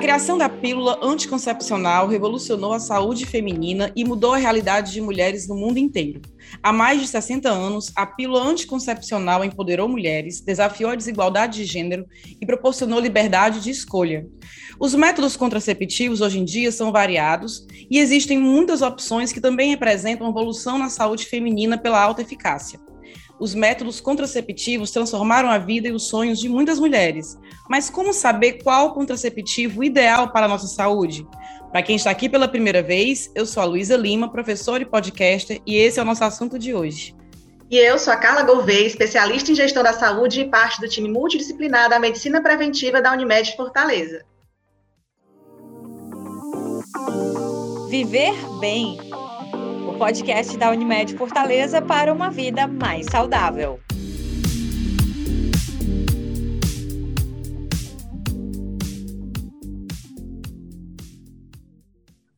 criação da pílula anticoncepcional revolucionou a saúde feminina e mudou a realidade de mulheres no mundo inteiro. Há mais de 60 anos, a pílula anticoncepcional empoderou mulheres, desafiou a desigualdade de gênero e proporcionou liberdade de escolha. Os métodos contraceptivos hoje em dia são variados e existem muitas opções que também representam evolução na saúde feminina pela alta eficácia os métodos contraceptivos transformaram a vida e os sonhos de muitas mulheres. Mas como saber qual contraceptivo ideal para a nossa saúde? Para quem está aqui pela primeira vez, eu sou a Luísa Lima, professora e podcaster, e esse é o nosso assunto de hoje. E eu sou a Carla Gouveia, especialista em gestão da saúde e parte do time multidisciplinar da medicina preventiva da Unimed Fortaleza. Viver bem podcast da Unimed Fortaleza para uma vida mais saudável.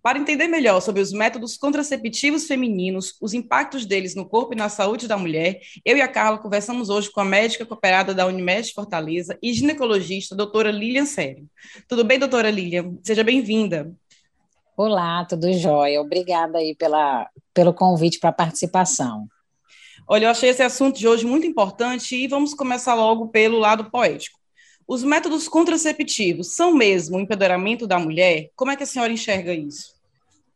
Para entender melhor sobre os métodos contraceptivos femininos, os impactos deles no corpo e na saúde da mulher, eu e a Carla conversamos hoje com a médica cooperada da Unimed Fortaleza e ginecologista, doutora Lilian Sério. Tudo bem, doutora Lilian? Seja bem-vinda. Olá, tudo jóia. Obrigada aí pela, pelo convite para a participação. Olha, eu achei esse assunto de hoje muito importante e vamos começar logo pelo lado poético. Os métodos contraceptivos são mesmo o empoderamento da mulher? Como é que a senhora enxerga isso?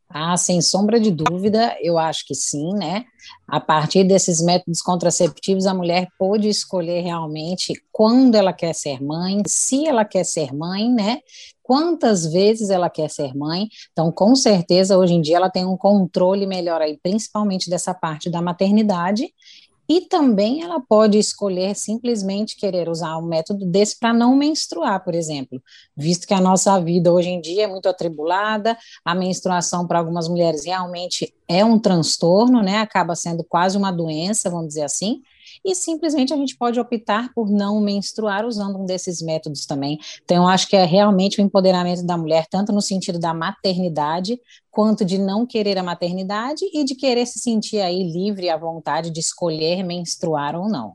Ah, sem sombra de dúvida, eu acho que sim, né? A partir desses métodos contraceptivos, a mulher pode escolher realmente quando ela quer ser mãe, se ela quer ser mãe, né? Quantas vezes ela quer ser mãe. Então, com certeza, hoje em dia, ela tem um controle melhor aí, principalmente dessa parte da maternidade, e também ela pode escolher simplesmente querer usar um método desse para não menstruar, por exemplo, visto que a nossa vida hoje em dia é muito atribulada, a menstruação para algumas mulheres realmente é um transtorno, né? Acaba sendo quase uma doença, vamos dizer assim e simplesmente a gente pode optar por não menstruar usando um desses métodos também. Então, acho que é realmente o empoderamento da mulher, tanto no sentido da maternidade, quanto de não querer a maternidade e de querer se sentir aí livre à vontade de escolher menstruar ou não.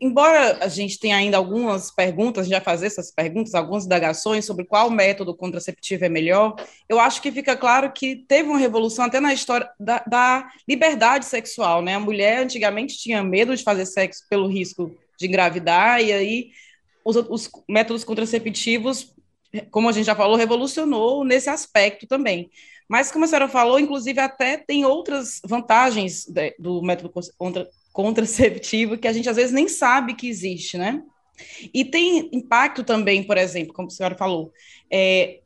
Embora a gente tenha ainda algumas perguntas, já fazer essas perguntas, algumas indagações sobre qual método contraceptivo é melhor, eu acho que fica claro que teve uma revolução até na história da, da liberdade sexual, né? A mulher antigamente tinha medo de fazer sexo pelo risco de engravidar, e aí os, os métodos contraceptivos, como a gente já falou, revolucionou nesse aspecto também. Mas, como a senhora falou, inclusive até tem outras vantagens de, do método contra, contraceptivo que a gente às vezes nem sabe que existe, né? E tem impacto também, por exemplo, como a senhora falou, é,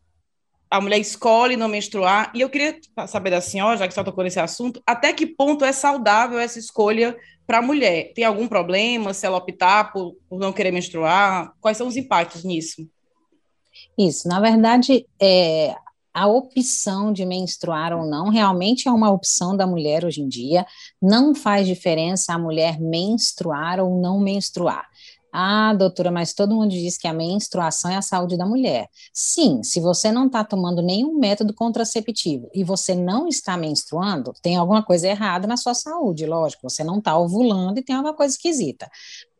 a mulher escolhe não menstruar, e eu queria saber da senhora, já que a senhora tocou nesse assunto, até que ponto é saudável essa escolha para a mulher? Tem algum problema se ela optar por, por não querer menstruar? Quais são os impactos nisso? Isso, na verdade, é, a opção de menstruar ou não realmente é uma opção da mulher hoje em dia. Não faz diferença a mulher menstruar ou não menstruar. Ah, doutora, mas todo mundo diz que a menstruação é a saúde da mulher. Sim, se você não está tomando nenhum método contraceptivo e você não está menstruando, tem alguma coisa errada na sua saúde, lógico. Você não está ovulando e tem alguma coisa esquisita.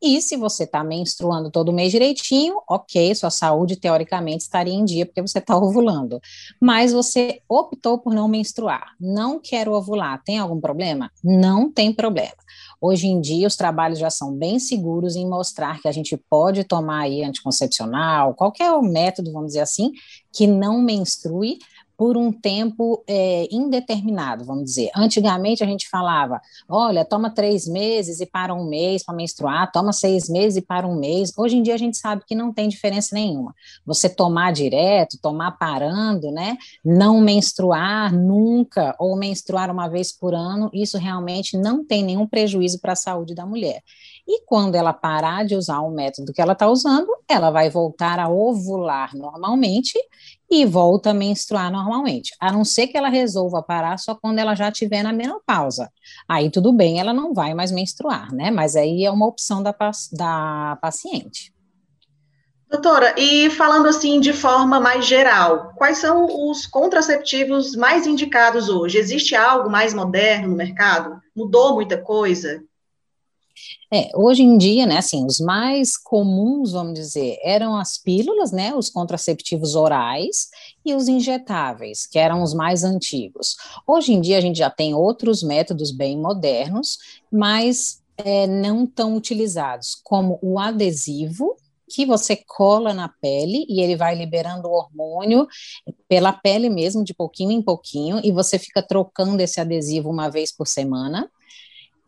E se você está menstruando todo mês direitinho, ok, sua saúde teoricamente estaria em dia porque você está ovulando. Mas você optou por não menstruar, não quero ovular, tem algum problema? Não tem problema. Hoje em dia, os trabalhos já são bem seguros em mostrar que a gente pode tomar aí anticoncepcional, qualquer método, vamos dizer assim, que não menstrue, por um tempo é, indeterminado, vamos dizer. Antigamente a gente falava, olha, toma três meses e para um mês para menstruar, toma seis meses e para um mês. Hoje em dia a gente sabe que não tem diferença nenhuma. Você tomar direto, tomar parando, né? Não menstruar nunca ou menstruar uma vez por ano, isso realmente não tem nenhum prejuízo para a saúde da mulher. E quando ela parar de usar o método que ela está usando, ela vai voltar a ovular normalmente e volta a menstruar normalmente, a não ser que ela resolva parar só quando ela já estiver na menopausa. Aí tudo bem, ela não vai mais menstruar, né? Mas aí é uma opção da, da paciente. Doutora, e falando assim de forma mais geral, quais são os contraceptivos mais indicados hoje? Existe algo mais moderno no mercado? Mudou muita coisa? É, hoje em dia, né, assim, os mais comuns, vamos dizer, eram as pílulas, né, os contraceptivos orais e os injetáveis, que eram os mais antigos. Hoje em dia a gente já tem outros métodos bem modernos, mas é, não tão utilizados, como o adesivo, que você cola na pele e ele vai liberando o hormônio pela pele mesmo, de pouquinho em pouquinho, e você fica trocando esse adesivo uma vez por semana.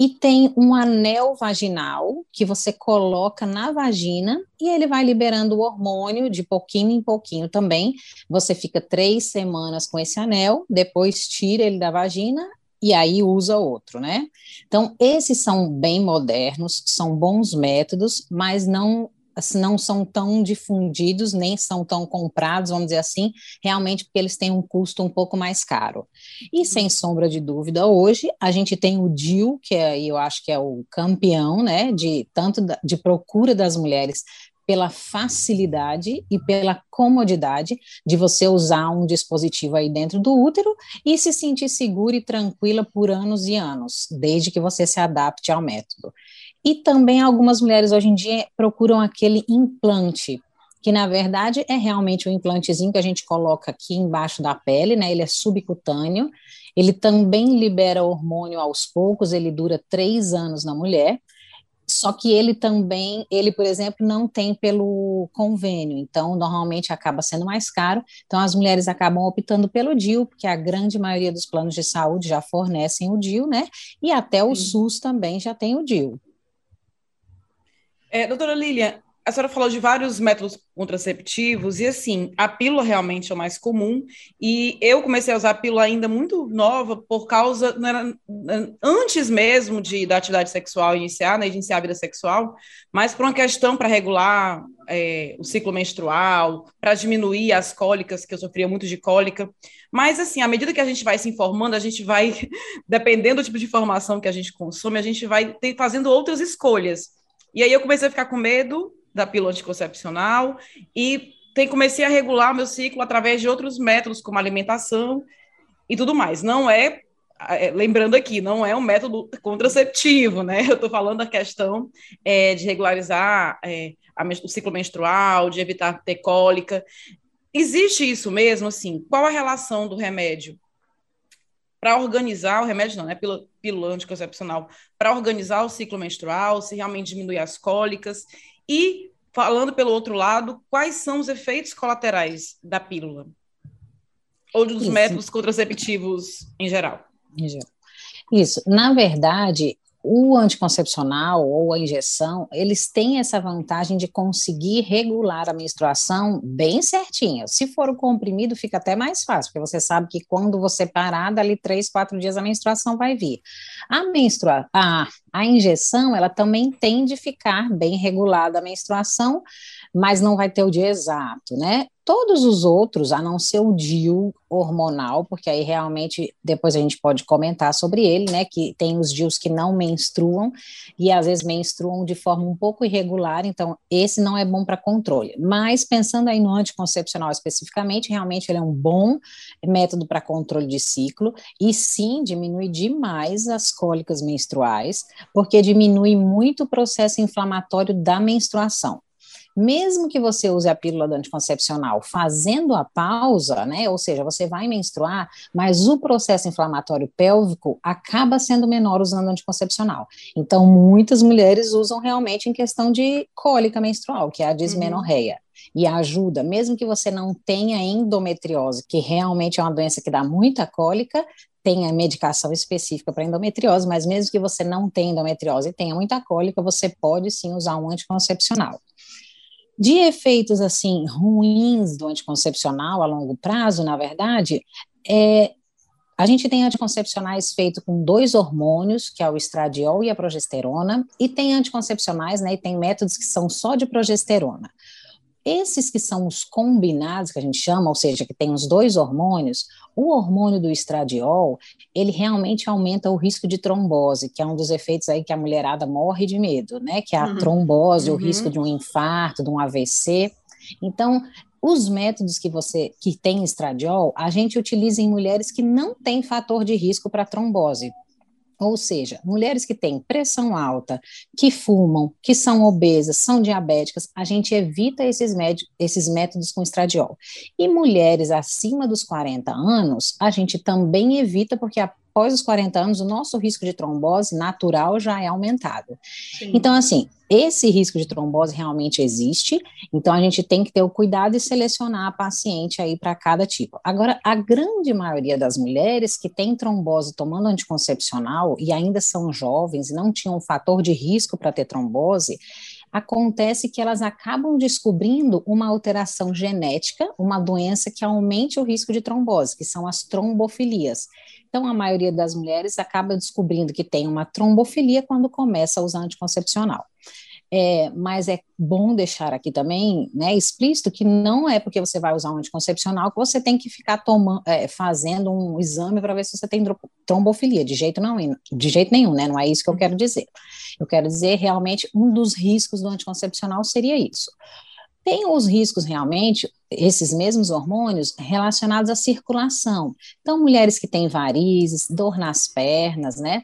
E tem um anel vaginal que você coloca na vagina e ele vai liberando o hormônio de pouquinho em pouquinho também. Você fica três semanas com esse anel, depois tira ele da vagina e aí usa outro, né? Então, esses são bem modernos, são bons métodos, mas não não são tão difundidos, nem são tão comprados, vamos dizer assim, realmente porque eles têm um custo um pouco mais caro. E sem sombra de dúvida, hoje a gente tem o DIL, que é, eu acho que é o campeão, né, de tanto de procura das mulheres pela facilidade e pela comodidade de você usar um dispositivo aí dentro do útero e se sentir segura e tranquila por anos e anos, desde que você se adapte ao método. E também algumas mulheres hoje em dia procuram aquele implante, que na verdade é realmente um implantezinho que a gente coloca aqui embaixo da pele, né? Ele é subcutâneo, ele também libera hormônio aos poucos, ele dura três anos na mulher, só que ele também, ele, por exemplo, não tem pelo convênio, então normalmente acaba sendo mais caro. Então as mulheres acabam optando pelo DIU, porque a grande maioria dos planos de saúde já fornecem o DIU, né? E até o Sim. SUS também já tem o DIU. É, doutora Lilian, a senhora falou de vários métodos contraceptivos, e assim, a pílula realmente é o mais comum, e eu comecei a usar a pílula ainda muito nova, por causa, era, antes mesmo de, da atividade sexual iniciar, né, de iniciar a vida sexual, mas por uma questão para regular é, o ciclo menstrual, para diminuir as cólicas, que eu sofria muito de cólica, mas assim, à medida que a gente vai se informando, a gente vai, dependendo do tipo de informação que a gente consome, a gente vai ter, fazendo outras escolhas, e aí eu comecei a ficar com medo da pílula anticoncepcional e tem, comecei a regular o meu ciclo através de outros métodos, como alimentação e tudo mais. Não é, é lembrando aqui, não é um método contraceptivo, né? Eu estou falando da questão é, de regularizar é, a, o ciclo menstrual, de evitar ter cólica. Existe isso mesmo, assim? Qual a relação do remédio para organizar o remédio, não, né? Pílula, pílula anticoncepcional, para organizar o ciclo menstrual, se realmente diminuir as cólicas. E, falando pelo outro lado, quais são os efeitos colaterais da pílula? Ou dos Isso. métodos contraceptivos em geral? Em geral. Isso. Na verdade, o anticoncepcional ou a injeção, eles têm essa vantagem de conseguir regular a menstruação bem certinho. Se for o comprimido, fica até mais fácil, porque você sabe que quando você parar, dali três, quatro dias a menstruação vai vir. A menstrua a, a injeção, ela também tem de ficar bem regulada a menstruação, mas não vai ter o dia exato, né? Todos os outros, a não ser o DIU hormonal, porque aí realmente depois a gente pode comentar sobre ele, né? Que tem os DIUs que não menstruam e às vezes menstruam de forma um pouco irregular, então esse não é bom para controle. Mas pensando aí no anticoncepcional especificamente, realmente ele é um bom método para controle de ciclo e sim diminui demais as cólicas menstruais, porque diminui muito o processo inflamatório da menstruação mesmo que você use a pílula do anticoncepcional fazendo a pausa, né, ou seja, você vai menstruar, mas o processo inflamatório pélvico acaba sendo menor usando anticoncepcional. Então, muitas mulheres usam realmente em questão de cólica menstrual, que é a dismenorreia. Uhum e ajuda, mesmo que você não tenha endometriose, que realmente é uma doença que dá muita cólica, tenha medicação específica para endometriose, mas mesmo que você não tenha endometriose e tenha muita cólica, você pode sim usar um anticoncepcional. De efeitos assim ruins do anticoncepcional a longo prazo, na verdade, é, a gente tem anticoncepcionais feitos com dois hormônios, que é o estradiol e a progesterona, e tem anticoncepcionais, né, e tem métodos que são só de progesterona. Esses que são os combinados, que a gente chama, ou seja, que tem os dois hormônios, o hormônio do estradiol, ele realmente aumenta o risco de trombose, que é um dos efeitos aí que a mulherada morre de medo, né? Que é a uhum. trombose, uhum. o risco de um infarto, de um AVC. Então, os métodos que você que tem estradiol, a gente utiliza em mulheres que não têm fator de risco para trombose. Ou seja, mulheres que têm pressão alta, que fumam, que são obesas, são diabéticas, a gente evita esses, esses métodos com estradiol. E mulheres acima dos 40 anos, a gente também evita, porque após os 40 anos, o nosso risco de trombose natural já é aumentado. Sim. Então, assim, esse risco de trombose realmente existe, então a gente tem que ter o cuidado e selecionar a paciente aí para cada tipo. Agora, a grande maioria das mulheres que tem trombose tomando anticoncepcional e ainda são jovens e não tinham um fator de risco para ter trombose, acontece que elas acabam descobrindo uma alteração genética, uma doença que aumente o risco de trombose, que são as trombofilias. Então, a maioria das mulheres acaba descobrindo que tem uma trombofilia quando começa a usar anticoncepcional. É, mas é bom deixar aqui também né, explícito que não é porque você vai usar um anticoncepcional que você tem que ficar tomando, é, fazendo um exame para ver se você tem trombofilia, de jeito, não, de jeito nenhum, né? Não é isso que eu quero dizer. Eu quero dizer realmente um dos riscos do anticoncepcional seria isso. Tem os riscos realmente, esses mesmos hormônios, relacionados à circulação. Então, mulheres que têm varizes, dor nas pernas, né?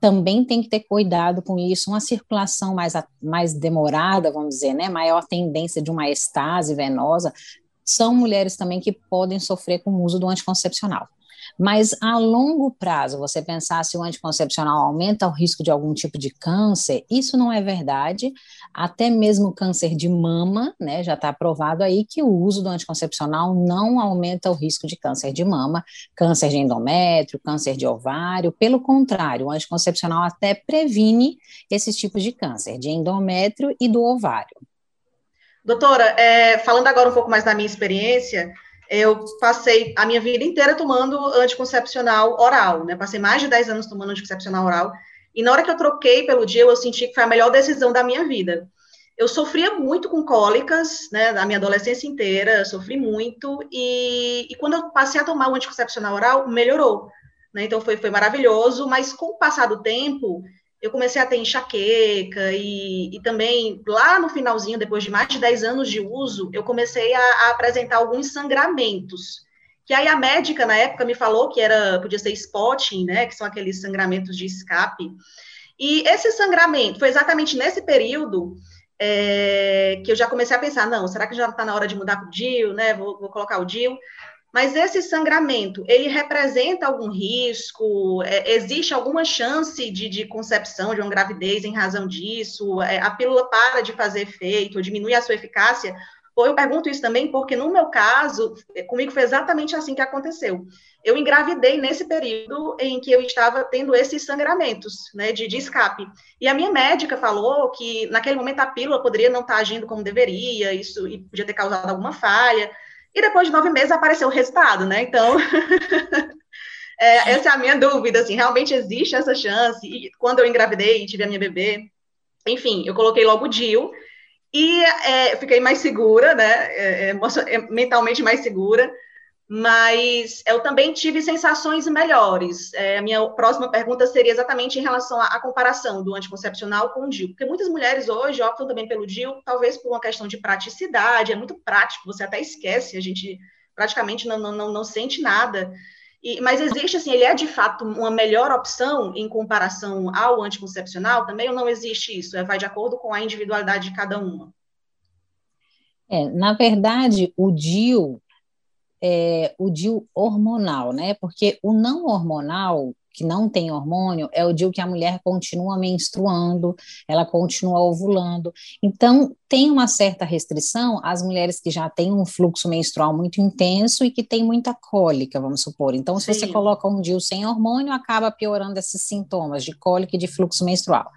Também tem que ter cuidado com isso, uma circulação mais, mais demorada, vamos dizer, né? Maior tendência de uma estase venosa, são mulheres também que podem sofrer com o uso do anticoncepcional. Mas a longo prazo, você pensar se o anticoncepcional aumenta o risco de algum tipo de câncer, isso não é verdade. Até mesmo câncer de mama, né, já está provado aí que o uso do anticoncepcional não aumenta o risco de câncer de mama, câncer de endométrio, câncer de ovário. Pelo contrário, o anticoncepcional até previne esses tipos de câncer, de endométrio e do ovário. Doutora, é, falando agora um pouco mais da minha experiência, eu passei a minha vida inteira tomando anticoncepcional oral, né? Passei mais de 10 anos tomando anticoncepcional oral. E na hora que eu troquei pelo dia, eu senti que foi a melhor decisão da minha vida. Eu sofria muito com cólicas, né, da minha adolescência inteira, sofri muito, e, e quando eu passei a tomar o anticoncepcional oral, melhorou, né, então foi, foi maravilhoso, mas com o passar do tempo, eu comecei a ter enxaqueca e, e, também lá no finalzinho, depois de mais de 10 anos de uso, eu comecei a, a, apresentar alguns sangramentos. Que aí a médica na época me falou que era podia ser spotting, né, que são aqueles sangramentos de escape. E esse sangramento foi exatamente nesse período é, que eu já comecei a pensar, não, será que já está na hora de mudar para o DIL, né? Vou, vou colocar o DIL. Mas esse sangramento, ele representa algum risco? É, existe alguma chance de, de, concepção de uma gravidez em razão disso? É, a pílula para de fazer efeito, diminui a sua eficácia? Ou eu pergunto isso também porque, no meu caso, é, comigo foi exatamente assim que aconteceu. Eu engravidei nesse período em que eu estava tendo esses sangramentos, né, de, de escape. E a minha médica falou que, naquele momento, a pílula poderia não estar agindo como deveria, isso e podia ter causado alguma falha. E depois de nove meses apareceu o resultado, né? Então, é, essa é a minha dúvida, assim, realmente existe essa chance? E quando eu engravidei e tive a minha bebê, enfim, eu coloquei logo o DIL e é, fiquei mais segura, né? É, é, é mentalmente mais segura mas eu também tive sensações melhores. É, a minha próxima pergunta seria exatamente em relação à, à, comparação do anticoncepcional com o DIU, porque muitas mulheres hoje optam também pelo DIU, talvez por uma questão de praticidade, é muito prático, você até esquece, a gente praticamente não, não, não, não sente nada. E, mas existe, assim, ele é de fato uma melhor opção em comparação ao anticoncepcional também, ou não existe isso? É, vai de acordo com a individualidade de cada uma? É, na verdade, o DIU, é, o DIU hormonal, né? Porque o não hormonal, que não tem hormônio, é o DIU que a mulher continua menstruando, ela continua ovulando. Então, tem uma certa restrição às mulheres que já têm um fluxo menstrual muito intenso e que tem muita cólica, vamos supor. Então, se Sim. você coloca um DIU sem hormônio, acaba piorando esses sintomas de cólica e de fluxo menstrual.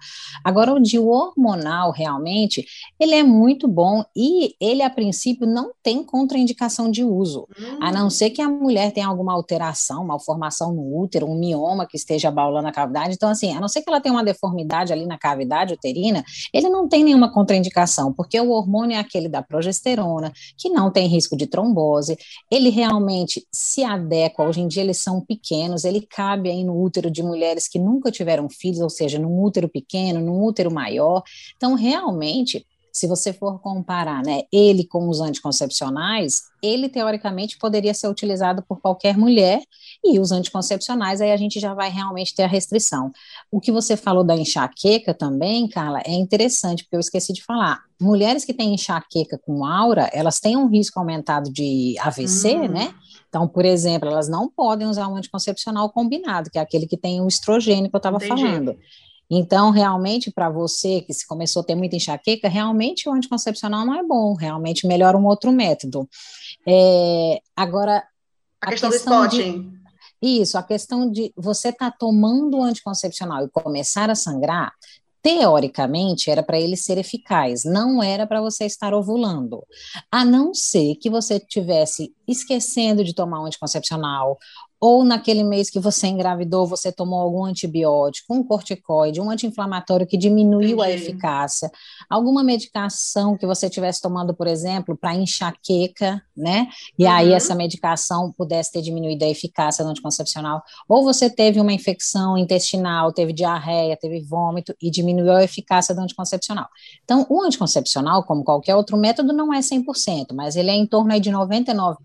Agora, o DIU hormonal, realmente, ele é muito bom e ele, a princípio, não tem contraindicação de uso, hum. a não ser que a mulher tenha alguma alteração, malformação no útero, um mioma que esteja abaulando a cavidade. Então, assim, a não ser que ela tenha uma deformidade ali na cavidade uterina, ele não tem nenhuma contraindicação, porque o hormônio é aquele da progesterona, que não tem risco de trombose, ele realmente se adequa, hoje em dia eles são pequenos, ele cabe aí no útero de mulheres que nunca tiveram filhos, ou seja, num útero pequeno, num útero maior. Então, realmente, se você for comparar, né, ele com os anticoncepcionais, ele teoricamente poderia ser utilizado por qualquer mulher e os anticoncepcionais aí a gente já vai realmente ter a restrição. O que você falou da enxaqueca também, Carla, é interessante porque eu esqueci de falar. Mulheres que têm enxaqueca com aura, elas têm um risco aumentado de AVC, hum. né? Então, por exemplo, elas não podem usar um anticoncepcional combinado, que é aquele que tem o estrogênio que eu estava falando. Então, realmente, para você que se começou a ter muita enxaqueca, realmente o anticoncepcional não é bom, realmente melhora um outro método. É, agora. A, a questão, questão, do spotting. De, isso, a questão de você estar tá tomando o anticoncepcional e começar a sangrar, teoricamente era para ele ser eficaz, não era para você estar ovulando. A não ser que você tivesse esquecendo de tomar um anticoncepcional ou naquele mês que você engravidou, você tomou algum antibiótico, um corticoide, um anti-inflamatório que diminuiu Entendi. a eficácia, alguma medicação que você estivesse tomando, por exemplo, para enxaqueca, né? E uhum. aí essa medicação pudesse ter diminuído a eficácia do anticoncepcional, ou você teve uma infecção intestinal, teve diarreia, teve vômito e diminuiu a eficácia do anticoncepcional. Então, o anticoncepcional, como qualquer outro método, não é 100%, mas ele é em torno aí de 99%.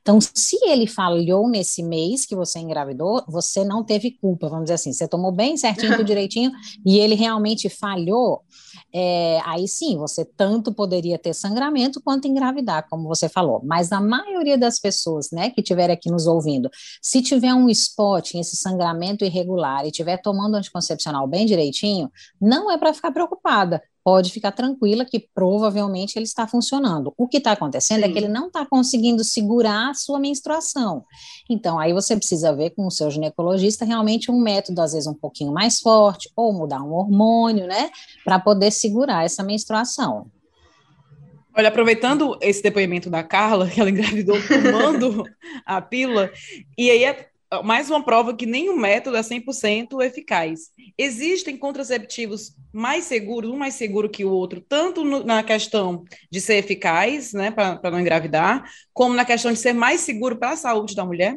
Então, se ele falhou nesse esse mês que você engravidou, você não teve culpa, vamos dizer assim, você tomou bem certinho, tudo direitinho, e ele realmente falhou, é, aí sim, você tanto poderia ter sangramento quanto engravidar, como você falou. Mas a maioria das pessoas, né, que estiverem aqui nos ouvindo, se tiver um spot, esse sangramento irregular, e estiver tomando anticoncepcional bem direitinho, não é para ficar preocupada pode ficar tranquila que provavelmente ele está funcionando. O que está acontecendo Sim. é que ele não está conseguindo segurar a sua menstruação. Então, aí você precisa ver com o seu ginecologista realmente um método, às vezes, um pouquinho mais forte, ou mudar um hormônio, né, para poder segurar essa menstruação. Olha, aproveitando esse depoimento da Carla, que ela engravidou tomando a pílula, e aí é mais uma prova que nenhum método é 100% eficaz. Existem contraceptivos mais seguros, um mais seguro que o outro, tanto no, na questão de ser eficaz, né, para não engravidar, como na questão de ser mais seguro para a saúde da mulher?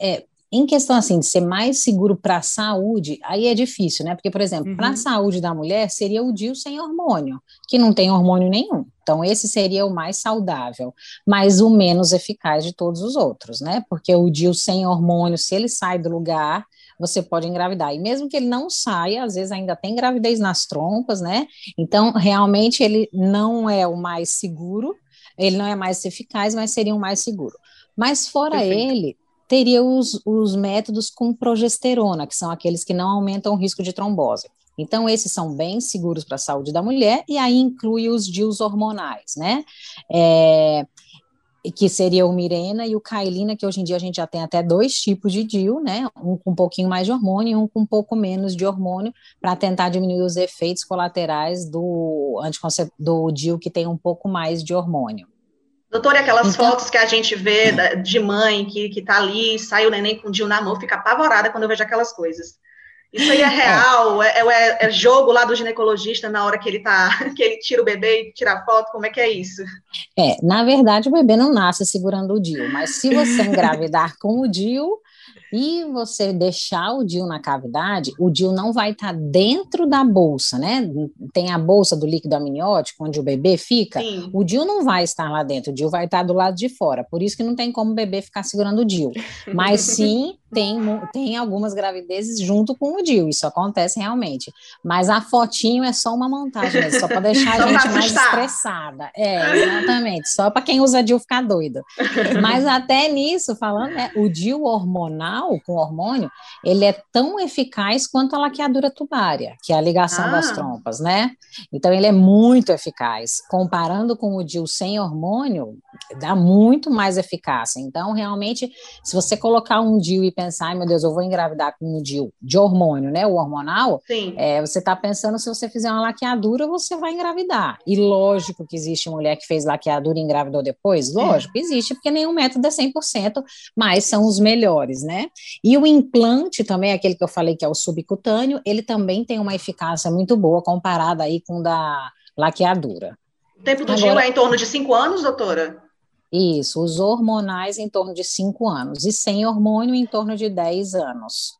É, em questão assim de ser mais seguro para a saúde, aí é difícil, né? Porque, por exemplo, uhum. para a saúde da mulher seria o DIU sem hormônio, que não tem hormônio nenhum. Então, esse seria o mais saudável, mas o menos eficaz de todos os outros, né? Porque o DIU sem hormônio, se ele sai do lugar, você pode engravidar. E mesmo que ele não saia, às vezes ainda tem gravidez nas trompas, né? Então, realmente, ele não é o mais seguro, ele não é mais eficaz, mas seria o mais seguro. Mas fora Perfeito. ele, teria os, os métodos com progesterona, que são aqueles que não aumentam o risco de trombose. Então, esses são bem seguros para a saúde da mulher, e aí inclui os DIUs hormonais, né? É, que seria o Mirena e o Kailina, que hoje em dia a gente já tem até dois tipos de DIU, né? Um com um pouquinho mais de hormônio e um com um pouco menos de hormônio, para tentar diminuir os efeitos colaterais do, do DIU que tem um pouco mais de hormônio. Doutor, e aquelas então, fotos que a gente vê de mãe que, que tá ali, sai o neném com o Dil na mão, fica apavorada quando eu vejo aquelas coisas. Isso aí é, é. real? É, é, é, jogo lá do ginecologista na hora que ele tá, que ele tira o bebê e tira a foto? Como é que é isso? É, na verdade, o bebê não nasce segurando o Dil, mas se você engravidar com o Dil, e você deixar o DIU na cavidade, o DIU não vai estar tá dentro da bolsa, né? Tem a bolsa do líquido amniótico, onde o bebê fica. Sim. O DIU não vai estar lá dentro, o DIU vai estar do lado de fora. Por isso que não tem como o bebê ficar segurando o DIU. Mas sim, tem, tem algumas gravidezes junto com o DIU, isso acontece realmente. Mas a fotinho é só uma montagem, só para deixar a gente mais estressada. É, exatamente. Só para quem usa DIU ficar doido. Mas até nisso, falando, né, o DIU hormonal com hormônio, ele é tão eficaz quanto a laqueadura tubária, que é a ligação ah. das trompas, né? Então, ele é muito eficaz. Comparando com o DIU sem hormônio, dá muito mais eficácia. Então, realmente, se você colocar um DIU e pensar, ai meu Deus, eu vou engravidar com DIU de hormônio, né? O hormonal, é, você está pensando, se você fizer uma laqueadura, você vai engravidar. E lógico que existe mulher que fez laqueadura e engravidou depois? Lógico, é. existe, porque nenhum método é 100%, mas são os melhores, né? E o implante também, aquele que eu falei que é o subcutâneo, ele também tem uma eficácia muito boa comparada aí com o da laqueadura. O tempo do Agora, é em torno de cinco anos, doutora? Isso, os hormonais em torno de cinco anos, e sem hormônio em torno de 10 anos.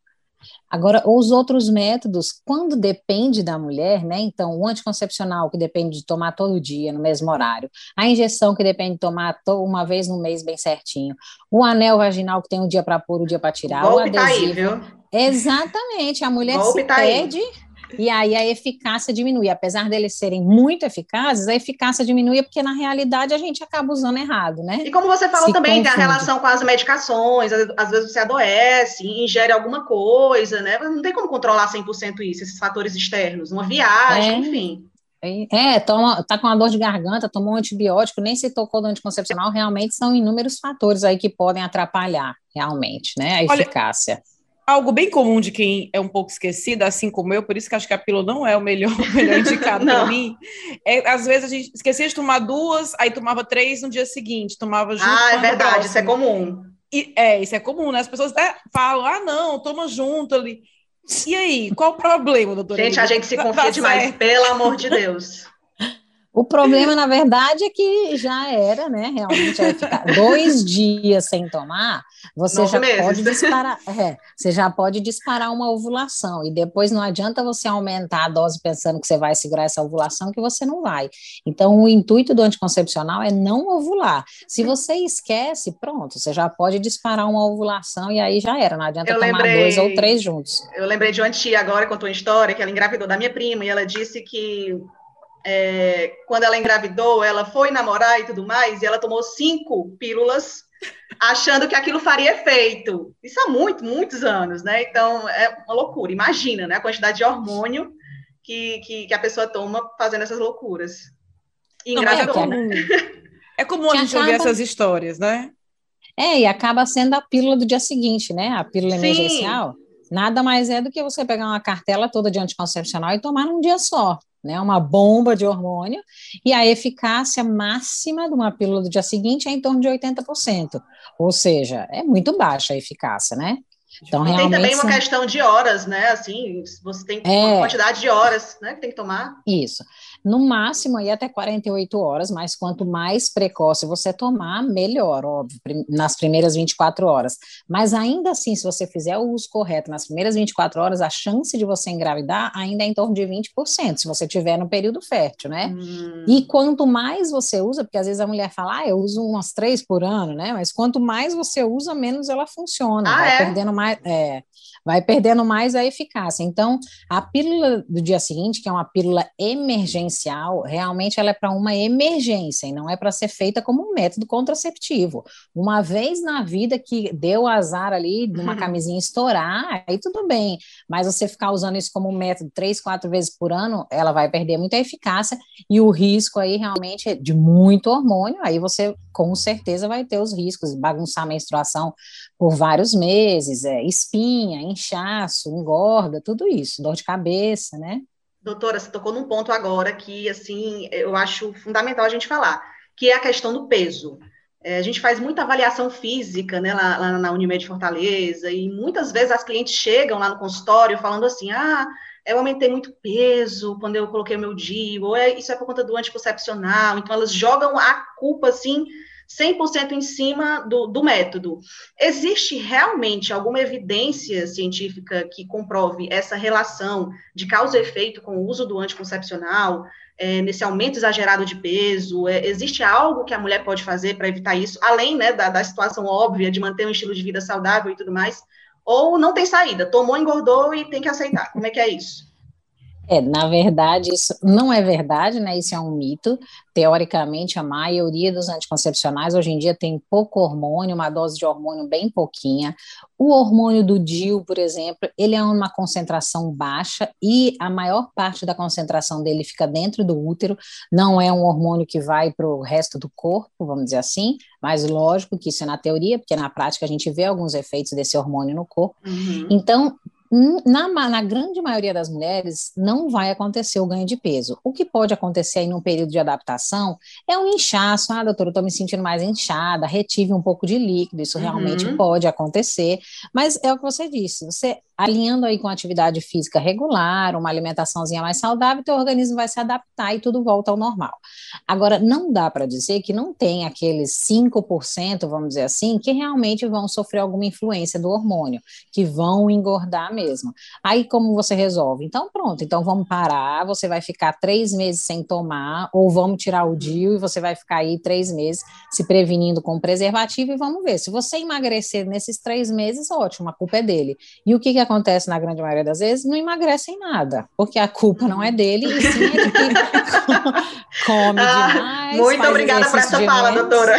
Agora, os outros métodos, quando depende da mulher, né? Então, o anticoncepcional, que depende de tomar todo dia, no mesmo horário, a injeção, que depende de tomar uma vez no mês, bem certinho, o anel vaginal, que tem um dia para pôr, um dia para tirar, o, o adesivo. Tá aí, viu? Exatamente, a mulher Golpe se tá perde. Aí e aí a eficácia diminui. Apesar deles serem muito eficazes, a eficácia diminui porque, na realidade, a gente acaba usando errado, né? E como você falou Se também, confunde. tem a relação com as medicações, às vezes você adoece, ingere alguma coisa, né? Não tem como controlar 100% isso, esses fatores externos, uma viagem, é. enfim. É, toma, tá com uma dor de garganta, tomou um antibiótico, nem se tocou do anticoncepcional, realmente são inúmeros fatores aí que podem atrapalhar, realmente, né, a Olha, eficácia algo bem comum de quem é um pouco esquecida, assim como eu, por isso que acho que a pílula não é o melhor, melhor indicado para mim. É, às vezes a gente esquecia de tomar duas, aí tomava três no dia seguinte, tomava junto. Ah, é verdade, isso é comum. E, é, isso é comum, né? As pessoas até falam, ah, não, toma junto ali. E aí, qual o problema, doutora? Gente, a gente se confia tá demais, certo. pelo amor de Deus. O problema, na verdade, é que já era, né? Realmente ficar dois dias sem tomar, você Nove já meses. pode disparar. É, você já pode disparar uma ovulação. E depois não adianta você aumentar a dose pensando que você vai segurar essa ovulação, que você não vai. Então, o intuito do anticoncepcional é não ovular. Se você esquece, pronto, você já pode disparar uma ovulação e aí já era. Não adianta eu tomar lembrei, dois ou três juntos. Eu lembrei de uma tia agora, contou uma história, que ela engravidou da minha prima, e ela disse que é, quando ela engravidou, ela foi namorar e tudo mais, e ela tomou cinco pílulas, achando que aquilo faria efeito. Isso há muito, muitos anos, né? Então, é uma loucura. Imagina, né? A quantidade de hormônio que, que, que a pessoa toma fazendo essas loucuras. E engravidou, Não, é, né? É comum a gente acaba... ouvir essas histórias, né? É, e acaba sendo a pílula do dia seguinte, né? A pílula Sim. emergencial. Nada mais é do que você pegar uma cartela toda de anticoncepcional e tomar num dia só né, uma bomba de hormônio, e a eficácia máxima de uma pílula do dia seguinte é em torno de 80%, ou seja, é muito baixa a eficácia, né? Então, e tem também uma questão de horas, né? Assim, você tem é, uma quantidade de horas, né, que tem que tomar. Isso. No máximo aí até 48 horas, mas quanto mais precoce você tomar, melhor, óbvio, nas primeiras 24 horas. Mas ainda assim, se você fizer o uso correto nas primeiras 24 horas, a chance de você engravidar ainda é em torno de 20%, se você tiver no período fértil, né? Hum. E quanto mais você usa, porque às vezes a mulher fala, ah, eu uso umas três por ano, né? Mas quanto mais você usa, menos ela funciona, ah, vai é? perdendo mais, é, vai perdendo mais a eficácia. Então, a pílula do dia seguinte, que é uma pílula emergencial, realmente ela é para uma emergência e não é para ser feita como um método contraceptivo. Uma vez na vida que deu azar ali de uma uhum. camisinha estourar, aí tudo bem, mas você ficar usando isso como um método três, quatro vezes por ano, ela vai perder muita eficácia e o risco aí realmente é de muito hormônio, aí você com certeza vai ter os riscos, bagunçar a menstruação por vários meses, é, espinha, inchaço, engorda, tudo isso, dor de cabeça, né? Doutora, você tocou num ponto agora que, assim, eu acho fundamental a gente falar, que é a questão do peso. É, a gente faz muita avaliação física, né, lá, lá na Unimed Fortaleza, e muitas vezes as clientes chegam lá no consultório falando assim, ah, eu aumentei muito peso quando eu coloquei o meu DIU, ou é, isso é por conta do anticoncepcional, então elas jogam a culpa, assim, 100% em cima do, do método. Existe realmente alguma evidência científica que comprove essa relação de causa e efeito com o uso do anticoncepcional, é, nesse aumento exagerado de peso? É, existe algo que a mulher pode fazer para evitar isso, além né, da, da situação óbvia de manter um estilo de vida saudável e tudo mais? Ou não tem saída? Tomou, engordou e tem que aceitar. Como é que é isso? É, na verdade, isso não é verdade, né? Isso é um mito. Teoricamente, a maioria dos anticoncepcionais hoje em dia tem pouco hormônio, uma dose de hormônio bem pouquinha. O hormônio do DIU, por exemplo, ele é uma concentração baixa e a maior parte da concentração dele fica dentro do útero. Não é um hormônio que vai para o resto do corpo, vamos dizer assim, mas lógico que isso é na teoria, porque na prática a gente vê alguns efeitos desse hormônio no corpo. Uhum. Então, na, na, grande maioria das mulheres, não vai acontecer o ganho de peso. O que pode acontecer aí num período de adaptação é um inchaço. Ah, doutora, eu estou me sentindo mais inchada, retive um pouco de líquido, isso uhum. realmente pode acontecer. Mas é o que você disse, você alinhando aí com atividade física regular, uma alimentaçãozinha mais saudável, teu organismo vai se adaptar e tudo volta ao normal. Agora, não dá para dizer que não tem aqueles 5%, vamos dizer assim, que realmente vão sofrer alguma influência do hormônio, que vão engordar mesmo. Aí, como você resolve? Então, pronto, então vamos parar, você vai ficar três meses sem tomar, ou vamos tirar o DIU e você vai ficar aí três meses se prevenindo com preservativo e vamos ver. Se você emagrecer nesses três meses, ótimo, a culpa é dele. E o que, que acontece na grande maioria das vezes? Não emagrece em nada, porque a culpa não é dele, e sim é de quem come ah, demais. Muito obrigada por essa fala, doutora.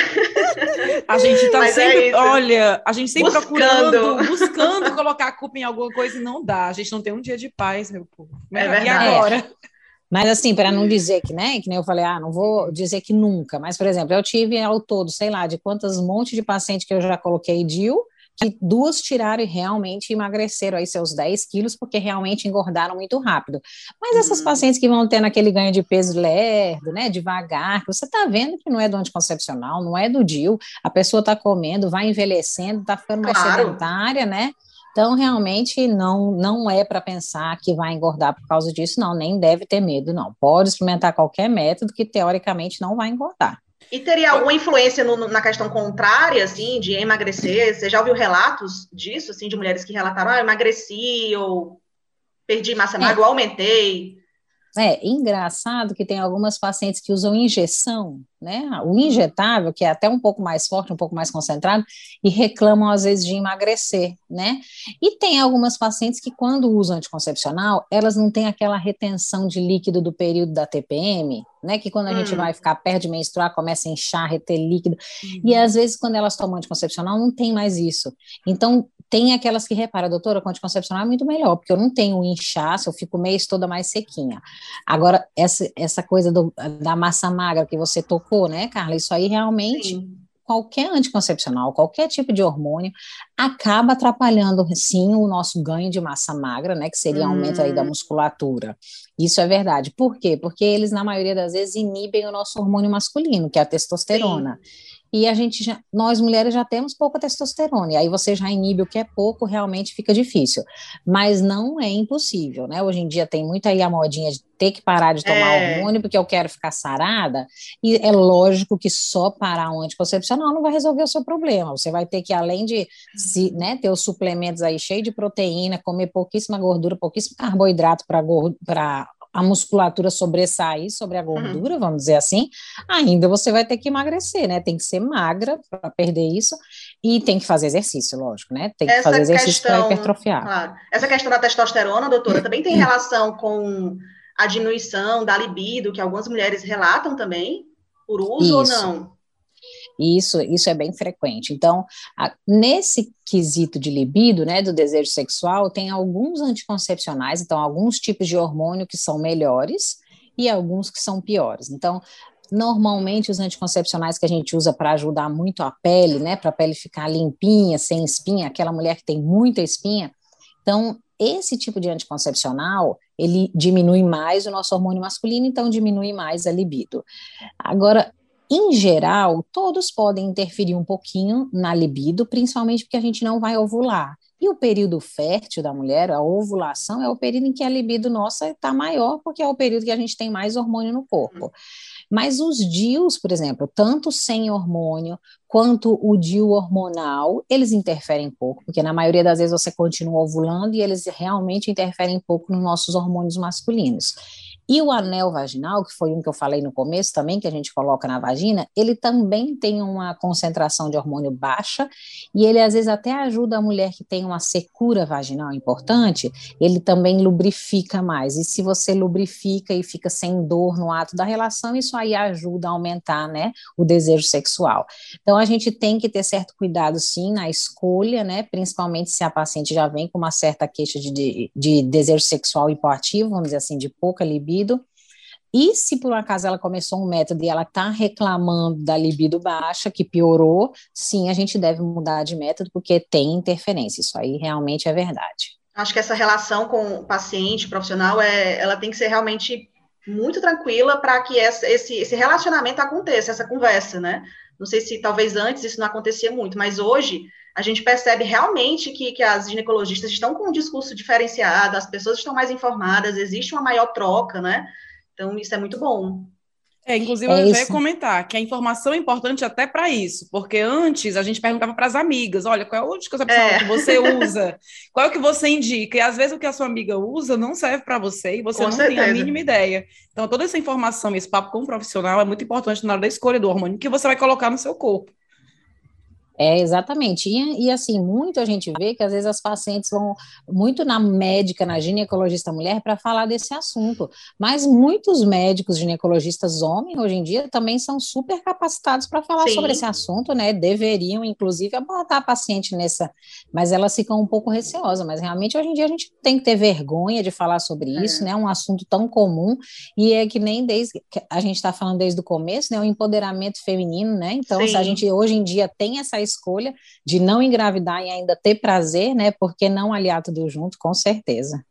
A gente está sempre, é olha, a gente sempre buscando. procurando, buscando colocar a culpa em alguma coisa e não dá. A gente não tem um dia de paz, meu povo. É e agora? É. Mas assim, para não dizer que, né, que nem eu falei, ah, não vou dizer que nunca, mas, por exemplo, eu tive ao todo, sei lá, de quantos montes de pacientes que eu já coloquei DIL, que duas tiraram e realmente emagreceram aí seus 10 quilos, porque realmente engordaram muito rápido. Mas essas uhum. pacientes que vão tendo aquele ganho de peso lerdo, né, devagar, você está vendo que não é do anticoncepcional, não é do DIL, a pessoa está comendo, vai envelhecendo, está ficando mais claro. sedentária, né? Então, realmente, não, não é para pensar que vai engordar por causa disso, não, nem deve ter medo, não. Pode experimentar qualquer método que, teoricamente, não vai engordar. E teria alguma influência no, na questão contrária, assim, de emagrecer? Você já ouviu relatos disso, assim, de mulheres que relataram, ah, emagreci, ou perdi massa magra, é. ou aumentei? É engraçado que tem algumas pacientes que usam injeção, né? O injetável, que é até um pouco mais forte, um pouco mais concentrado, e reclamam às vezes de emagrecer, né? E tem algumas pacientes que, quando usam anticoncepcional, elas não têm aquela retenção de líquido do período da TPM, né? Que quando a hum. gente vai ficar perto de menstruar, começa a inchar, reter líquido. Uhum. E às vezes, quando elas tomam anticoncepcional, não tem mais isso. Então, tem aquelas que reparam, doutora, com anticoncepcional é muito melhor, porque eu não tenho inchaço, eu fico o mês toda mais sequinha. Agora, essa, essa coisa do, da massa magra que você tocou, né, Carla, isso aí realmente, Sim. qualquer anticoncepcional, qualquer tipo de hormônio, acaba atrapalhando, sim, o nosso ganho de massa magra, né, que seria hum. aumento aí da hum. musculatura. Isso é verdade. Por quê? Porque eles, na maioria das vezes, inibem o nosso hormônio masculino, que é a testosterona. Sim e a gente já, nós mulheres já temos pouca testosterona, e aí você já inibe o que é pouco, realmente fica difícil. Mas não é impossível, né? Hoje em dia tem muito aí a modinha de ter que parar de tomar é. hormônio porque eu quero ficar sarada, e é lógico que só parar um anticoncepcional não vai resolver o seu problema. Você vai ter que, além de se, né, ter os suplementos aí cheios de proteína, comer pouquíssima gordura, pouquíssimo carboidrato para a musculatura sobressair sobre a gordura, uhum. vamos dizer assim, ainda você vai ter que emagrecer, né? Tem que ser magra para perder isso e tem que fazer exercício, lógico, né? Tem que Essa fazer exercício para hipertrofiar. Claro. Essa questão da testosterona, doutora, também tem relação com a diminuição da libido, que algumas mulheres relatam também, por uso isso. ou não? E isso, isso é bem frequente. Então, a, nesse quesito de libido, né, do desejo sexual, tem alguns anticoncepcionais, então, alguns tipos de hormônio que são melhores e alguns que são piores. Então, normalmente os anticoncepcionais que a gente usa para ajudar muito a pele, né, para a pele ficar limpinha, sem espinha, aquela mulher que tem muita espinha. Então, esse tipo de anticoncepcional, ele diminui mais o nosso hormônio masculino, então diminui mais a libido. Agora, em geral, todos podem interferir um pouquinho na libido, principalmente porque a gente não vai ovular. E o período fértil da mulher, a ovulação, é o período em que a libido nossa está maior, porque é o período que a gente tem mais hormônio no corpo. Mas os DIUs, por exemplo, tanto sem hormônio quanto o DIU hormonal, eles interferem pouco, porque na maioria das vezes você continua ovulando e eles realmente interferem pouco nos nossos hormônios masculinos. E o anel vaginal, que foi um que eu falei no começo também, que a gente coloca na vagina, ele também tem uma concentração de hormônio baixa e ele às vezes até ajuda a mulher que tem uma secura vaginal importante, ele também lubrifica mais. E se você lubrifica e fica sem dor no ato da relação, isso aí ajuda a aumentar, né, o desejo sexual. Então a gente tem que ter certo cuidado sim na escolha, né, principalmente se a paciente já vem com uma certa queixa de, de, de desejo sexual hipoativo, vamos dizer assim, de pouca libido, libido. E se por um acaso ela começou um método e ela está reclamando da libido baixa, que piorou, sim, a gente deve mudar de método, porque tem interferência. Isso aí realmente é verdade. Acho que essa relação com o paciente, profissional, é, ela tem que ser realmente muito tranquila para que essa, esse, esse relacionamento aconteça, essa conversa, né? Não sei se talvez antes isso não acontecia muito, mas hoje a gente percebe realmente que, que as ginecologistas estão com um discurso diferenciado, as pessoas estão mais informadas, existe uma maior troca, né? Então, isso é muito bom. É, inclusive, é eu ia comentar que a informação é importante até para isso, porque antes a gente perguntava para as amigas: olha, qual é o anticoncepcional é. que você usa? Qual é o que você indica? E às vezes o que a sua amiga usa não serve para você e você com não certeza. tem a mínima ideia. Então, toda essa informação, esse papo com o profissional é muito importante na hora da escolha do hormônio que você vai colocar no seu corpo. É, exatamente. E, e, assim, muito a gente vê que às vezes as pacientes vão muito na médica, na ginecologista mulher, para falar desse assunto. Mas muitos médicos ginecologistas homens, hoje em dia, também são super capacitados para falar Sim. sobre esse assunto, né? Deveriam, inclusive, abordar a paciente nessa. Mas elas ficam um pouco receosas. Mas realmente, hoje em dia, a gente tem que ter vergonha de falar sobre é. isso, né? Um assunto tão comum. E é que nem desde. A gente está falando desde o começo, né? O empoderamento feminino, né? Então, Sim. se a gente hoje em dia tem essa escolha de não engravidar e ainda ter prazer, né? Porque não aliar tudo junto, com certeza.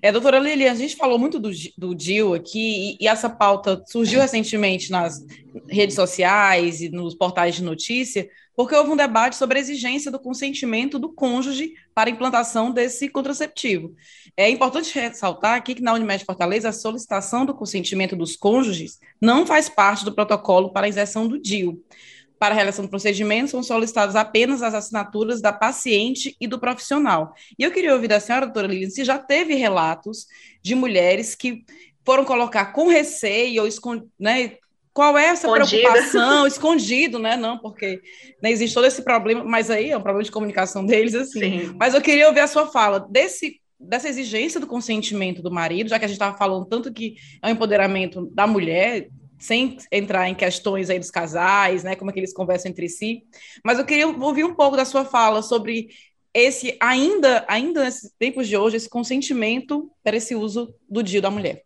É, doutora Lilian, a gente falou muito do, do DIL aqui, e, e, essa pauta surgiu recentemente nas redes sociais e nos portais de notícia, porque houve um debate sobre a exigência do consentimento do cônjuge para implantação desse contraceptivo. É importante ressaltar aqui que na Unimed Fortaleza a solicitação do consentimento dos cônjuges não faz parte do protocolo para a inserção do DIL para a realização do procedimento são solicitadas apenas as assinaturas da paciente e do profissional. E eu queria ouvir da senhora, doutora Lilian, se já teve relatos de mulheres que foram colocar com receio ou escond... né, qual é essa Escondida. preocupação, escondido, né? Não, porque né, existe todo esse problema, mas aí é um problema de comunicação deles, assim. Sim. Mas eu queria ouvir a sua fala desse dessa exigência do consentimento do marido, já que a gente estava falando tanto que é o empoderamento da mulher, sem entrar em questões aí dos casais, né, como é que eles conversam entre si, mas eu queria ouvir um pouco da sua fala sobre esse ainda ainda nesses tempos de hoje esse consentimento para esse uso do dia da mulher.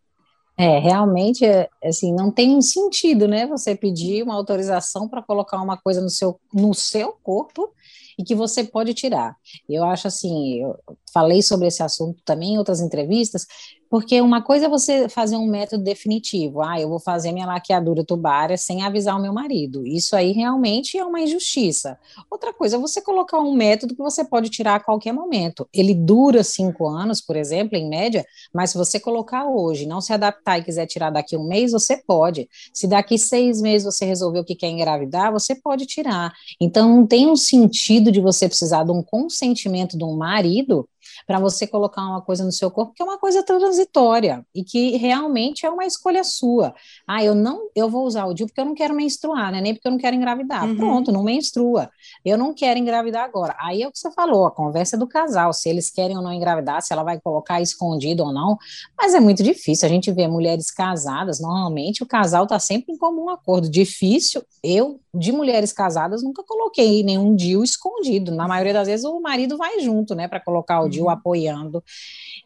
É, realmente, é, assim, não tem um sentido, né, você pedir uma autorização para colocar uma coisa no seu, no seu corpo e que você pode tirar. Eu acho assim, eu falei sobre esse assunto também em outras entrevistas, porque uma coisa é você fazer um método definitivo. Ah, eu vou fazer minha laqueadura tubária sem avisar o meu marido. Isso aí realmente é uma injustiça. Outra coisa é você colocar um método que você pode tirar a qualquer momento. Ele dura cinco anos, por exemplo, em média, mas se você colocar hoje, não se adaptar e quiser tirar daqui um mês, você pode. Se daqui seis meses você resolver o que quer engravidar, você pode tirar. Então, não tem um sentido de você precisar de um consentimento de um marido para você colocar uma coisa no seu corpo que é uma coisa transitória e que realmente é uma escolha sua. Ah, eu não, eu vou usar o DIU porque eu não quero menstruar, né? Nem porque eu não quero engravidar. Uhum. Pronto, não menstrua. Eu não quero engravidar agora. Aí é o que você falou, a conversa é do casal, se eles querem ou não engravidar, se ela vai colocar escondido ou não. Mas é muito difícil. A gente vê mulheres casadas, normalmente o casal está sempre em comum acordo. Difícil. Eu, de mulheres casadas, nunca coloquei nenhum DIU escondido. Na maioria das vezes o marido vai junto, né, para colocar o DIU uhum. apoiando.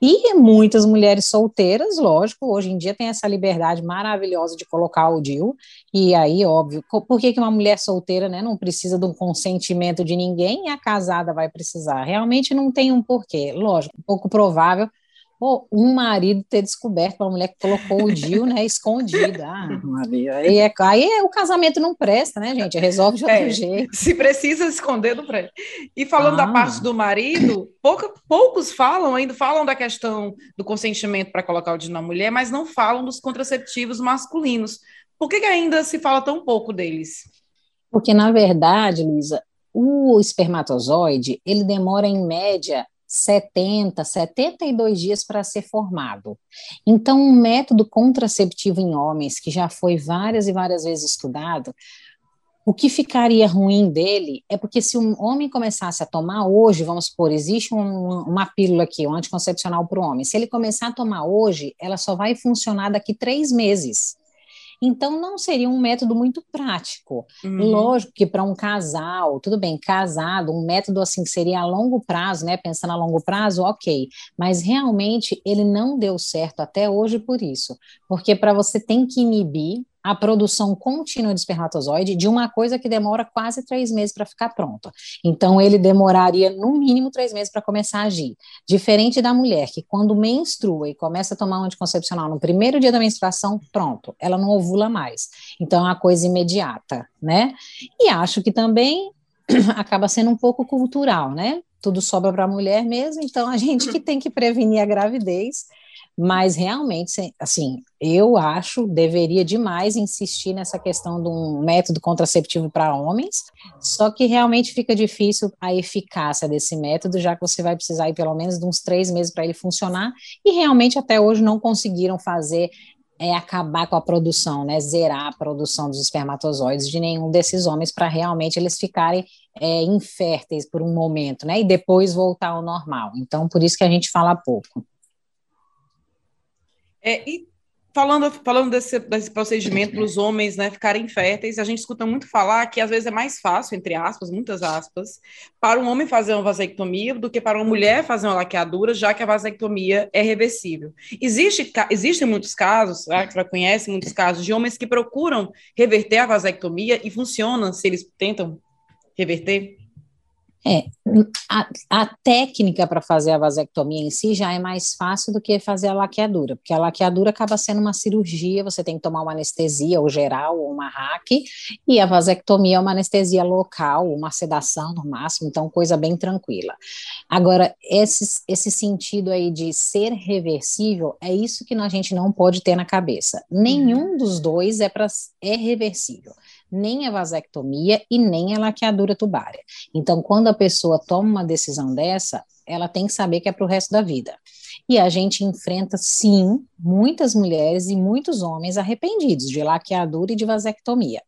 E muitas mulheres solteiras, lógico, hoje em dia tem essa liberdade maravilhosa de colocar o DIU, e aí, óbvio, por que, uma mulher solteira né, não precisa de um consentimento de ninguém e a casada vai precisar? Realmente não tem um porquê. Lógico, pouco provável Pô, um marido ter descoberto uma mulher que colocou o Dil, né, escondida. Ah, Maria. Aí, é, aí é, o casamento não presta, né, gente? Resolve de outro é, jeito. Se precisa esconder, não presta. E falando ah. da parte do marido, pouca, poucos falam, ainda falam da questão do consentimento para colocar o Dil na mulher, mas não falam dos contraceptivos masculinos. Por que, que ainda se fala tão pouco deles? Porque, na verdade, Luísa, o espermatozoide, ele demora em média 70, 72 dias para ser formado. Então, um método contraceptivo em homens, que já foi várias e várias vezes estudado, o que ficaria ruim dele é porque se um homem começasse a tomar hoje, vamos supor, existe um, uma pílula aqui, um anticoncepcional para o homem, se ele começar a tomar hoje, ela só vai funcionar daqui três meses. Então, não seria um método muito prático. Uhum. Lógico que para um casal, tudo bem, casado, um método assim seria a longo prazo, né? Pensando a longo prazo, ok. Mas realmente ele não deu certo até hoje por isso. Porque para você tem que inibir a produção contínua de espermatozoide de uma coisa que demora quase três meses para ficar pronta. Então, ele demoraria no mínimo três meses para começar a agir. Diferente da mulher, que quando menstrua e começa a tomar um anticoncepcional no primeiro dia da menstruação, pronto, ela não ovula mais. Então, é uma coisa imediata, né? E acho que também acaba sendo um pouco cultural, né? Tudo sobra para a mulher mesmo, então a gente que tem que prevenir a gravidez Mas realmente, assim, eu acho, deveria demais insistir nessa questão de um método contraceptivo para homens, só que realmente fica difícil a eficácia desse método, já que você vai precisar ir pelo menos de uns três meses para ele funcionar, e realmente até hoje não conseguiram fazer é acabar com a produção, né, zerar a produção dos espermatozoides de nenhum desses homens para realmente eles ficarem é, inférteis por um momento, né, e depois voltar ao normal. Então, por isso que a gente fala pouco. É, e falando, falando desse, desse procedimento para os homens né, ficarem férteis, a gente escuta muito falar que às vezes é mais fácil, entre aspas, muitas aspas, para um homem fazer uma vasectomia do que para uma mulher fazer uma laqueadura, já que a vasectomia é reversível. Existe, existem muitos casos, né, que você conhece muitos casos, de homens que procuram reverter a vasectomia e funciona se eles tentam reverter? É, a, a técnica para fazer a vasectomia em si já é mais fácil do que fazer a laqueadura, porque a laqueadura acaba sendo uma cirurgia, você tem que tomar uma anestesia, ou geral, ou uma hack, e a vasectomia é uma anestesia local, uma sedação no máximo, então coisa bem tranquila. Agora, esse, esse sentido aí de ser reversível, é isso que a gente não pode ter na cabeça. Nenhum uhum. dos dois é, pra, é reversível nem a vasectomia e nem a laqueadura tubária. Então, quando a pessoa toma uma decisão dessa, ela tem que saber que é para o resto da vida. E a gente enfrenta, sim, muitas mulheres e muitos homens arrependidos de laqueadura e de vasectomia.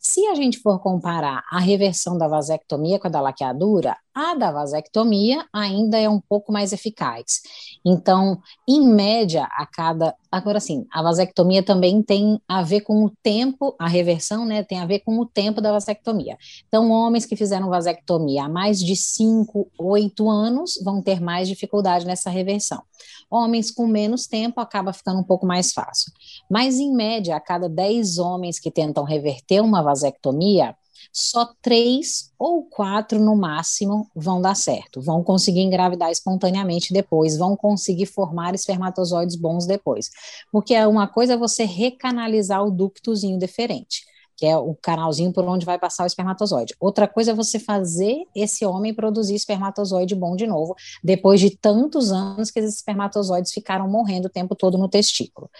Se a gente for comparar a reversão da vasectomia com a da laqueadura, a da vasectomia ainda é um pouco mais eficaz. Então, em média, a cada. Agora sim, a vasectomia também tem a ver com o tempo, a reversão, né, tem a ver com o tempo da vasectomia. Então, homens que fizeram vasectomia há mais de 5, 8 anos vão ter mais dificuldade nessa reversão. Homens com menos tempo acaba ficando um pouco mais fácil. Mas, em média, a cada 10 homens que tentam reverter uma vasectomia, só três ou quatro no máximo vão dar certo, vão conseguir engravidar espontaneamente depois, vão conseguir formar espermatozoides bons depois. Porque é uma coisa é você recanalizar o ductozinho deferente, que é o canalzinho por onde vai passar o espermatozoide. Outra coisa é você fazer esse homem produzir espermatozoide bom de novo, depois de tantos anos que esses espermatozoides ficaram morrendo o tempo todo no testículo.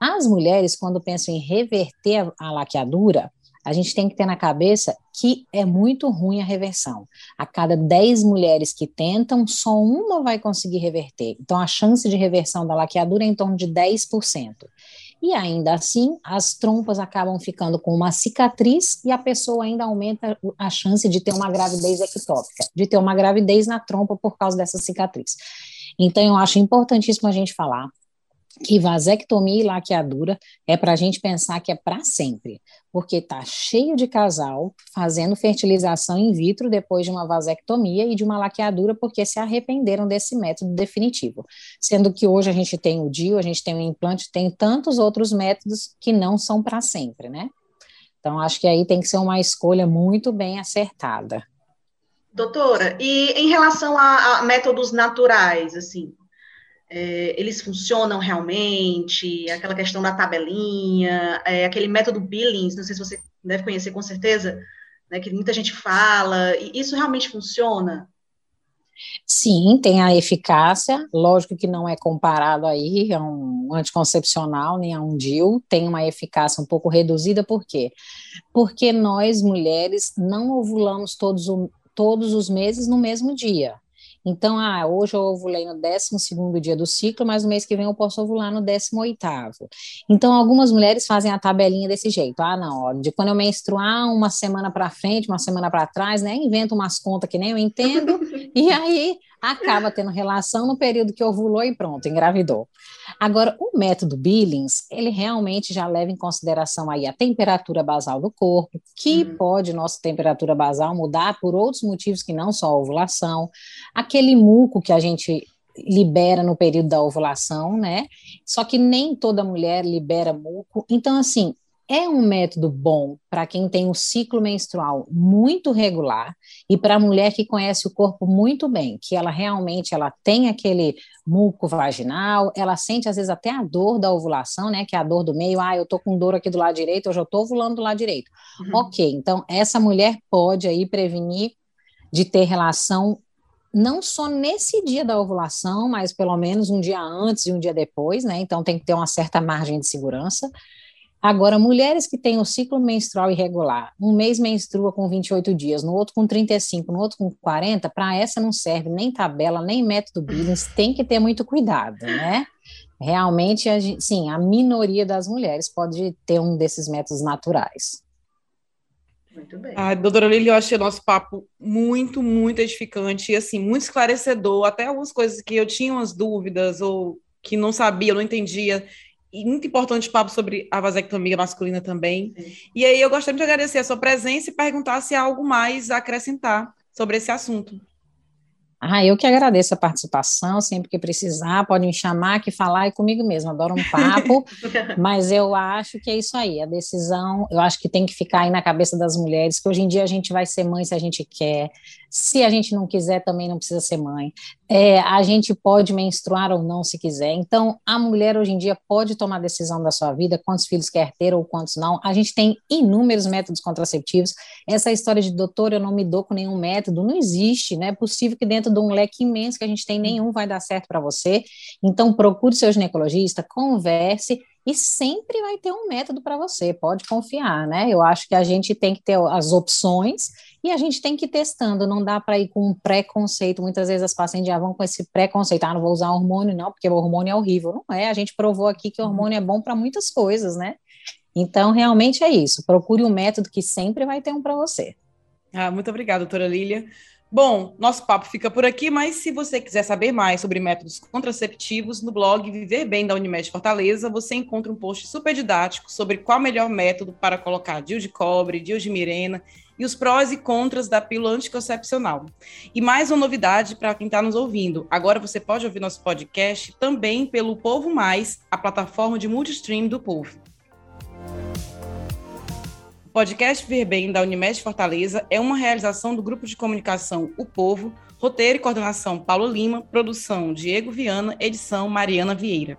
As mulheres, quando pensam em reverter a laqueadura, a gente tem que ter na cabeça que é muito ruim a reversão. A cada 10 mulheres que tentam, só uma vai conseguir reverter. Então, a chance de reversão da laqueadura é em torno de 10%. E ainda assim, as trompas acabam ficando com uma cicatriz e a pessoa ainda aumenta a chance de ter uma gravidez ectópica, de ter uma gravidez na trompa por causa dessa cicatriz. Então, eu acho importantíssimo a gente falar que vasectomia e laqueadura é para a gente pensar que é para sempre, porque está cheio de casal fazendo fertilização in vitro depois de uma vasectomia e de uma laqueadura porque se arrependeram desse método definitivo. Sendo que hoje a gente tem o DIU, a gente tem o implante, tem tantos outros métodos que não são para sempre, né? Então, acho que aí tem que ser uma escolha muito bem acertada. Doutora, e em relação a, a métodos naturais, assim, é, eles funcionam realmente, aquela questão da tabelinha, é, aquele método Billings, não sei se você deve conhecer com certeza, né, que muita gente fala, e isso realmente funciona? Sim, tem a eficácia, lógico que não é comparado aí a um anticoncepcional nem a um DIU, tem uma eficácia um pouco reduzida, por quê? Porque nós, mulheres, não ovulamos todos, todos os meses no mesmo dia. Então, ah, hoje eu ovulei no 12 dia do ciclo, mas no mês que vem eu posso ovular no 18. Então, algumas mulheres fazem a tabelinha desse jeito. Ah, não, de quando eu menstruar, uma semana para frente, uma semana para trás, né? Invento umas contas que nem eu entendo, e aí acaba tendo relação no período que ovulou e pronto, engravidou. Agora, o método Billings, ele realmente já leva em consideração aí a temperatura basal do corpo, que uhum. pode nossa temperatura basal mudar por outros motivos que não só a ovulação, aquele muco que a gente libera no período da ovulação, né? Só que nem toda mulher libera muco. Então, assim, é um método bom para quem tem um ciclo menstrual muito regular e para a mulher que conhece o corpo muito bem, que ela realmente ela tem aquele muco vaginal, ela sente às vezes até a dor da ovulação, né, que é a dor do meio, ah, eu tô com dor aqui do lado direito, eu já tô ovulando do lado direito. Uhum. OK, então essa mulher pode aí prevenir de ter relação não só nesse dia da ovulação, mas pelo menos um dia antes e um dia depois, né? Então tem que ter uma certa margem de segurança. Agora, mulheres que têm o ciclo menstrual irregular, um mês menstrua com 28 dias, no outro com 35, no outro com 40, para essa não serve nem tabela, nem método Billings, tem que ter muito cuidado, né? Realmente, a gente, sim, a minoria das mulheres pode ter um desses métodos naturais. Muito bem. Ah, doutora Lili, eu achei o nosso papo muito, muito edificante e, assim, muito esclarecedor. Até algumas coisas que eu tinha umas dúvidas ou que não sabia, não entendia. Muito importante papo sobre a vasectomia masculina também. Sim. E aí eu gostaria de agradecer a sua presença e perguntar se há algo mais a acrescentar sobre esse assunto. Ah, eu que agradeço a participação, sempre que precisar, pode me chamar, que falar é comigo mesmo, adoro um papo, mas eu acho que é isso aí, a decisão, eu acho que tem que ficar aí na cabeça das mulheres, que hoje em dia a gente vai ser mãe se a gente quer, se a gente não quiser, também não precisa ser mãe. É, a gente pode menstruar ou não, se quiser. Então, a mulher hoje em dia pode tomar decisão da sua vida, quantos filhos quer ter ou quantos não. A gente tem inúmeros métodos contraceptivos. Essa história de doutor, eu não me dou com nenhum método, não existe, né? É possível que dentro de um leque imenso que a gente tem, nenhum vai dar certo para você. Então, procure seu ginecologista, converse e sempre vai ter um método para você, pode confiar, né? Eu acho que a gente tem que ter as opções e a gente tem que ir testando, não dá para ir com um preconceito. Muitas vezes as pacientes já vão com esse preconceito, ah, não vou usar hormônio não, porque o hormônio é horrível. Não é, a gente provou aqui que o hormônio é bom para muitas coisas, né? Então, realmente é isso. Procure um método que sempre vai ter um para você. Ah, muito obrigada, doutora Lília. Bom, nosso papo fica por aqui, mas se você quiser saber mais sobre métodos contraceptivos, no blog Viver Bem da Unimed Fortaleza, você encontra um post super didático sobre qual o melhor método para colocar DIU de cobre, DIU de mirena e os prós e contras da pílula anticoncepcional. E mais uma novidade para quem está nos ouvindo: agora você pode ouvir nosso podcast também pelo Povo Mais, a plataforma de multistream do Povo podcast Ver Bem da Unimed Fortaleza é uma realização do grupo de comunicação O Povo, roteiro e coordenação Paulo Lima, produção Diego Viana, edição Mariana Vieira.